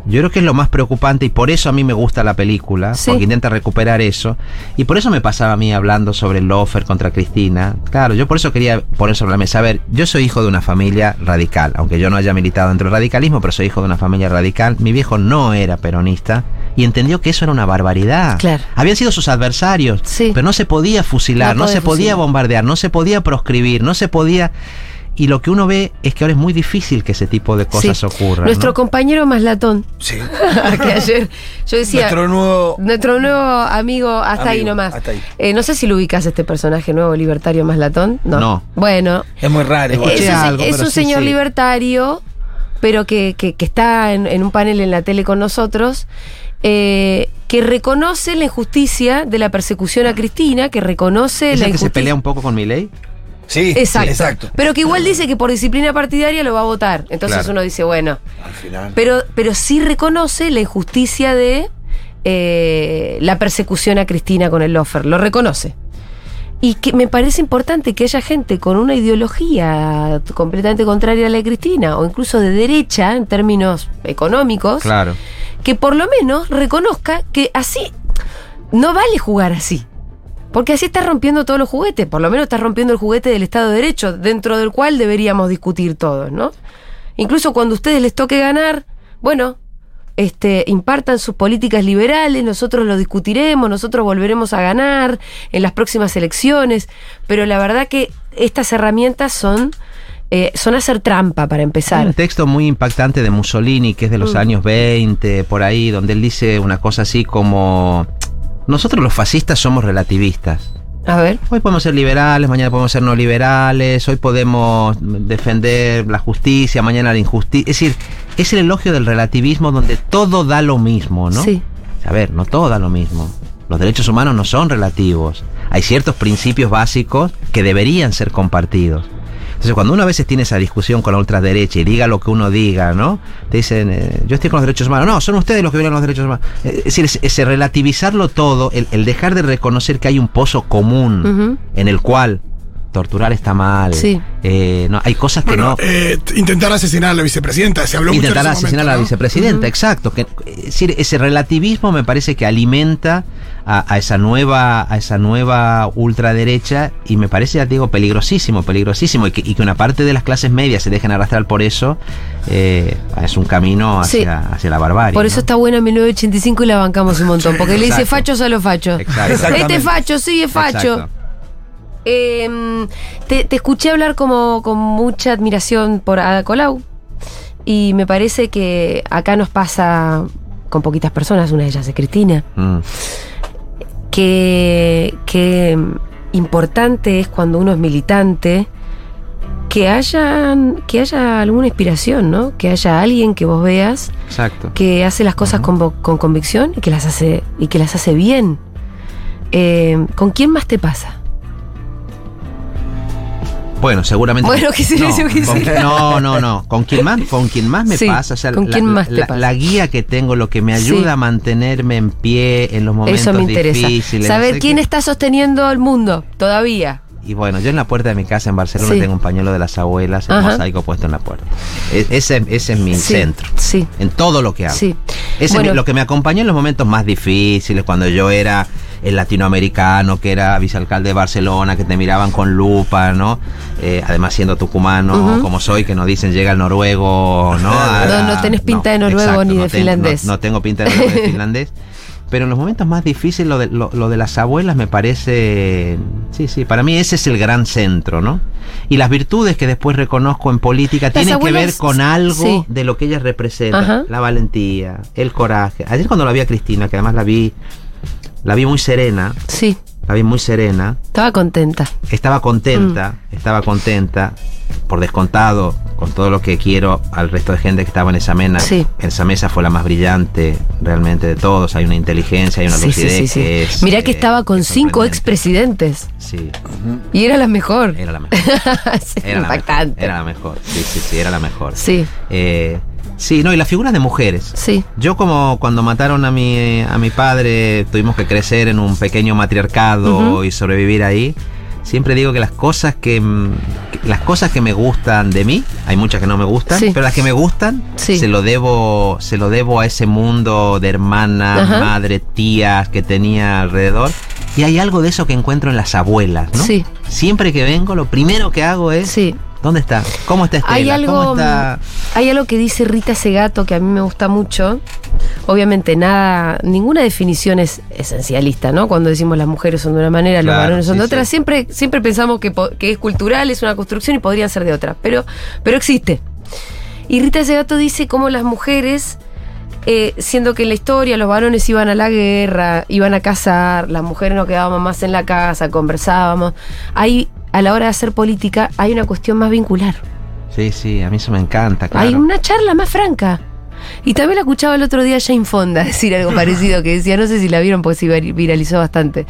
Yo creo que es lo más preocupante y por eso a mí me gusta la película, Sí. porque intenta recuperar eso. Y por eso me pasaba a mí hablando sobre el Lofer contra Cristina. Claro, yo por eso quería poner sobre la mesa. A ver, yo soy hijo de una familia radical, aunque yo no haya militado dentro del radicalismo, pero soy hijo de una familia radical. Mi viejo no era peronista y entendió que eso era una barbaridad. Claro. Habían sido sus adversarios, Sí. pero no se podía fusilar, No se podía bombardear, no se podía proscribir, no se podía... Y lo que uno ve es que ahora es muy difícil que ese tipo de cosas Sí. ocurran. Nuestro ¿no? compañero Maslatón, Sí. que ayer yo decía. Nuestro nuevo. Nuestro nuevo amigo, hasta ahí nomás. hasta ahí. Eh, no sé si lo ubicas este personaje nuevo, libertario Maslatón. No. No. Bueno, Es muy raro. es un, se- algo, es un sí, señor sí. libertario, pero que, que- que está en, en un panel en la tele con nosotros, eh, que reconoce la injusticia de la persecución a Cristina, que reconoce ¿Es la el que se pelea un poco con mi ley? Sí, Exacto. exacto. Pero que igual dice que por disciplina partidaria lo va a votar. Entonces Claro. uno dice, bueno, Al final. pero, pero sí reconoce la injusticia de eh, la persecución a Cristina con el lofer, lo reconoce. Y que me parece importante que haya gente con una ideología completamente contraria a la de Cristina, o incluso de derecha en términos económicos, Claro. que por lo menos reconozca que así no vale jugar así. Porque así estás rompiendo todos los juguetes, por lo menos estás rompiendo el juguete del Estado de Derecho, dentro del cual deberíamos discutir todos, ¿no? incluso cuando a ustedes les toque ganar, bueno, este, impartan sus políticas liberales, nosotros lo discutiremos, nosotros volveremos a ganar en las próximas elecciones, pero la verdad que estas herramientas son, eh, son hacer trampa para Hay empezar. un texto muy impactante de Mussolini, que es de los Mm. años 20, por ahí, donde él dice una cosa así como, nosotros los fascistas somos relativistas. A ver. Hoy podemos ser liberales, mañana podemos ser no liberales, hoy podemos defender la justicia, mañana la injusticia. Es decir, es el elogio del relativismo donde todo da lo mismo, ¿no? Sí. A ver, no todo da lo mismo. Los derechos humanos no son relativos. Hay ciertos principios básicos que deberían ser compartidos. Entonces, cuando uno a veces tiene esa discusión con la ultraderecha y diga lo que uno diga, ¿no? Te dicen, eh, yo estoy con los derechos humanos. No, son ustedes los que violan los derechos humanos. Eh, Es decir, ese- relativizarlo todo, el, el dejar de reconocer que hay un pozo común en el cual torturar está mal. Sí. Eh, no, hay cosas que Bueno, no. eh, intentar asesinar a la vicepresidenta, se habló mucho Intentar en ese asesinar a la vicepresidenta, exacto. Que, es decir, ese relativismo me parece que alimenta a, a esa nueva, a esa nueva ultraderecha y me parece, ya te digo, peligrosísimo, peligrosísimo. Y que, y que una parte de las clases medias se dejen arrastrar por eso eh, es un camino hacia, Sí. hacia la barbarie. Por eso ¿no? está buena 1985 y la bancamos un montón, porque le dice fachos a los fachos. Este es facho, sí, es facho. Exacto. Eh, te, te escuché hablar como con mucha admiración por Ada Colau y me parece que acá nos pasa con poquitas personas, una de ellas es Cristina, Mm. Que, que importante es cuando uno es militante que haya, que haya alguna inspiración, ¿no? Que haya alguien que vos veas Exacto. que hace las cosas con, vo- con convicción y que las hace y que las hace bien. Eh, ¿Con quién más te pasa? Bueno, seguramente. Bueno, no, que con- hice. no, no, no. ¿Con quién más? ¿Con quién más me Sí, pasa? O sea, ¿con la, quién más te la- pasa? la guía que tengo, lo que me ayuda Sí. a mantenerme en pie en los momentos Eso me interesa. difíciles. no Saber sé quién qué. está sosteniendo el mundo todavía. Y bueno, yo en la puerta de mi casa en Barcelona Sí. tengo un pañuelo de las abuelas, el Ajá. mosaico puesto en la puerta. E- ese, ese es mi Sí, centro. Sí. En todo lo que hago. Sí. Ese es mi- lo que me acompañó en los momentos más difíciles, cuando yo era el latinoamericano, que era vicealcalde de Barcelona, que te miraban con lupa, ¿no? Eh, además siendo tucumano, como soy, que nos dicen llega el noruego, ¿no? A- No, no tenés pinta de noruego ni de no finlandés. No, no tengo pinta de noruego ni de finlandés. Pero en los momentos más difíciles, lo de, lo, lo de las abuelas me parece. Sí, sí, para mí ese es el gran centro, ¿no? Y las virtudes que después reconozco en política Las tienen que ver con algo sí. de lo que ellas representan. Ajá. La valentía, el coraje. Ayer cuando la vi a Cristina, que además la vi, la vi muy serena, Sí. la vi muy serena, Estaba contenta. estaba contenta, estaba contenta, por descontado, con todo lo que quiero al resto de gente que estaba en esa mesa. Sí. Esa mesa fue la más brillante realmente de todos. Hay una inteligencia, hay una Sí, lucidez sí, sí. que es, Mirá que eh, estaba con cinco expresidentes. Sí, Y era la mejor. era la mejor. Era la mejor. Era la mejor. Sí, sí, sí, era la mejor. Sí, Eh, sí, no, y las figuras de mujeres. sí. Yo como cuando mataron a mi, a mi padre tuvimos que crecer en un pequeño matriarcado y sobrevivir ahí. Siempre digo que las cosas que, mm, que- las cosas que me gustan de mí, hay muchas que no me gustan, Sí. pero las que me gustan Sí. se lo debo se lo debo a ese mundo de hermanas, Ajá. madre, tías que tenía alrededor. Y hay algo de eso que encuentro en las abuelas, ¿no? Sí. Siempre que vengo, lo primero que hago es Sí. ¿Dónde está? ¿Cómo está Estela? Hay algo, ¿Cómo está? hay algo que dice Rita Segato que a mí me gusta mucho. Obviamente nada, ninguna definición es esencialista, ¿no? Cuando decimos las mujeres son de una manera, los varones son de otra, sí. siempre, siempre pensamos que, que es cultural, es una construcción y podrían ser de otra, pero, pero existe. Y Rita Segato dice cómo las mujeres, eh, siendo que en la historia los varones iban a la guerra, iban a cazar, las mujeres nos quedábamos más en la casa, conversábamos, ahí a la hora de hacer política hay una cuestión más vincular. Sí, sí, a mí eso me encanta, claro. Hay una charla más franca. Y también la escuchaba el otro día Jane Fonda decir algo parecido que decía, no sé si la vieron porque se vir- viralizó bastante.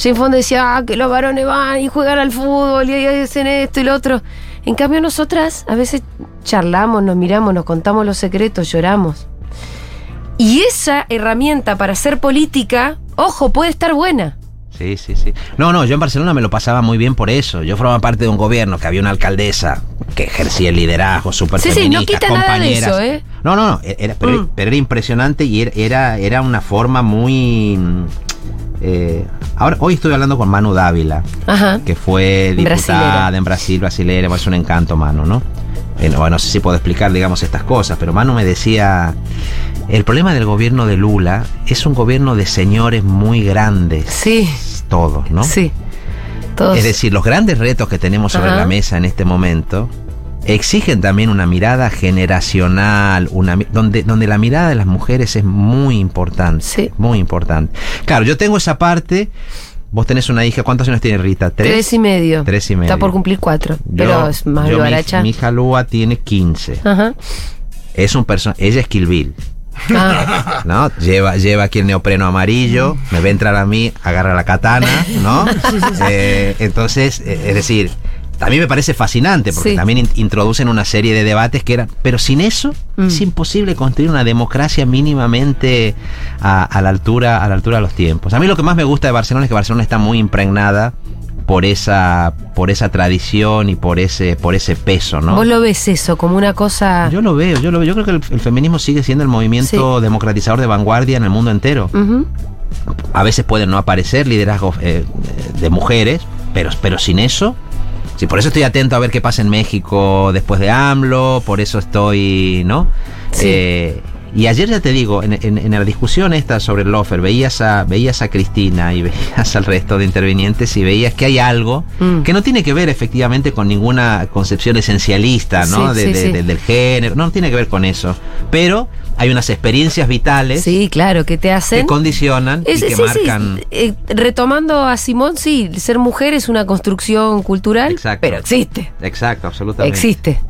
Jane Fonda decía ah, que los varones van y juegan al fútbol y ahí hacen esto y lo otro. En cambio nosotras a veces charlamos, nos miramos, nos contamos los secretos, lloramos. Y esa herramienta para hacer política, ojo, puede estar buena. Sí, sí, sí. No, no, yo en Barcelona me lo pasaba muy bien por eso. Yo formaba parte de un gobierno que había una alcaldesa que ejercía el liderazgo súper Sí, sí, no feminista, quita nada de eso, ¿eh? No, no, no, era, pero, Mm. pero era impresionante y era, era, era una forma muy... mm, eh, ahora, hoy estoy hablando con Manu Dávila, Ajá. que fue diputada en Brasil, brasilera, es un encanto Manu, ¿no? eh, bueno, no sé si puedo explicar, digamos, estas cosas, pero Manu me decía, el problema del gobierno de Lula es un gobierno de señores muy grandes, Sí, todos, ¿no? sí. Todos. Es decir, los grandes retos que tenemos sobre Ajá. la mesa en este momento exigen también una mirada generacional, una, donde, donde la mirada de las mujeres es muy importante. Sí. Muy importante. Claro, yo tengo esa parte. Vos tenés una hija, ¿cuántos años tiene Rita? Tres y medio. Tres y medio. Está por cumplir cuatro. Yo- pero es más yo, mi, hija Lua tiene 15. Ajá. Es un personaje. Ella es Kill Bill. Ah, ¿no? Lleva, lleva aquí el neopreno amarillo, me ve entrar a mí, agarra la katana, ¿no? Eh, entonces, eh, es decir, también me parece fascinante porque Sí. también in- introducen una serie de debates que eran, pero sin eso Mm. es imposible construir una democracia mínimamente a, a la altura, a la altura de los tiempos. A mí lo que más me gusta de Barcelona es que Barcelona está muy impregnada por esa, por esa tradición y por ese, por ese peso, ¿no? Vos lo ves eso como una cosa. Yo lo veo, yo lo veo. Yo creo que el, el feminismo sigue siendo el movimiento democratizador de vanguardia en el mundo entero. A veces pueden no aparecer liderazgos eh, de mujeres, pero, pero sin eso. Sí, por eso estoy atento a ver qué pasa en México después de AMLO, por eso estoy, ¿no? Sí. Eh, y ayer ya te digo, en, en- en la discusión esta sobre el Lofer, veías a, veías a Cristina y veías al resto de intervinientes y veías que hay algo Mm. que no tiene que ver efectivamente con ninguna concepción esencialista, ¿no? Sí, De- sí, de- sí. de- del género, no, no tiene que ver con eso. Pero hay unas experiencias vitales Sí, claro, que te que hacen. condicionan Es- y que sí, sí, marcan. eh, retomando a Simón, sí, ser mujer es una construcción cultural, Exacto. pero existe, Exacto, absolutamente. existe.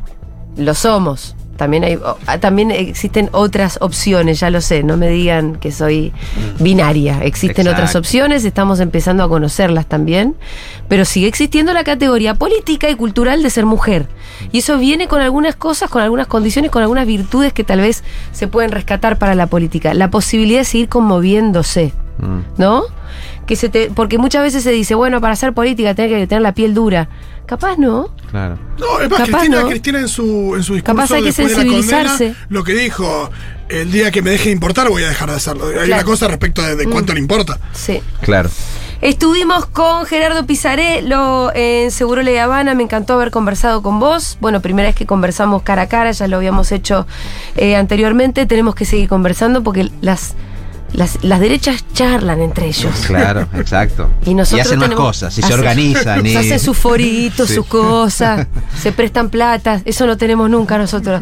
Lo somos. También hay, ah, también existen otras opciones, ya lo sé, no me digan que soy binaria. Existen Exacto. otras opciones, estamos empezando a conocerlas también, pero sigue existiendo la categoría política y cultural de ser mujer. Y eso viene con algunas cosas, con algunas condiciones, con algunas virtudes que tal vez se pueden rescatar para la política. La posibilidad de seguir conmoviéndose. Mm, ¿no? Que se te, porque muchas veces se dice, bueno, para hacer política tenés que tener la piel dura. Capaz no. claro. No, es más, Capaz Cristina, no. Cristina en su, en su discurso Capaz hay que sensibilizarse. condena, lo que dijo, el día que me deje de importar voy a dejar de hacerlo. Hay Claro. una cosa respecto de, de Mm. cuánto le importa. Sí. Claro. Estuvimos con Gerardo Pizarello en Seguro Le Habana. Me encantó haber conversado con vos. Bueno, primera vez que conversamos cara a cara, ya lo habíamos hecho eh, anteriormente. Tenemos que seguir conversando porque las, las, las derechas charlan entre ellos. Claro, exacto. Y nosotros hacen más cosas, y se organizan. y- Se hacen sus foritos, Sí. sus cosas, se prestan plata. Eso no tenemos nunca nosotros.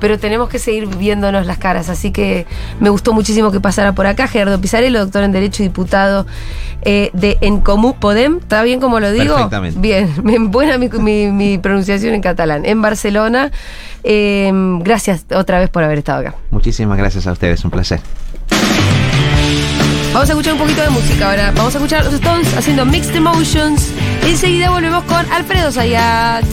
Pero tenemos que seguir viéndonos las caras. Así que me gustó muchísimo que pasara por acá. Gerardo Pizarello, doctor en Derecho y diputado eh, de En Comú Podem. ¿Está bien como lo digo? Perfectamente. Bien, buena mi, mi- mi pronunciación en catalán. En Barcelona. Eh, gracias otra vez por haber estado acá. Muchísimas gracias a ustedes, un placer. Vamos a escuchar un poquito de música ahora. Vamos a escuchar los Stones haciendo Mixed Emotions. Enseguida volvemos con Alfredo Zayat.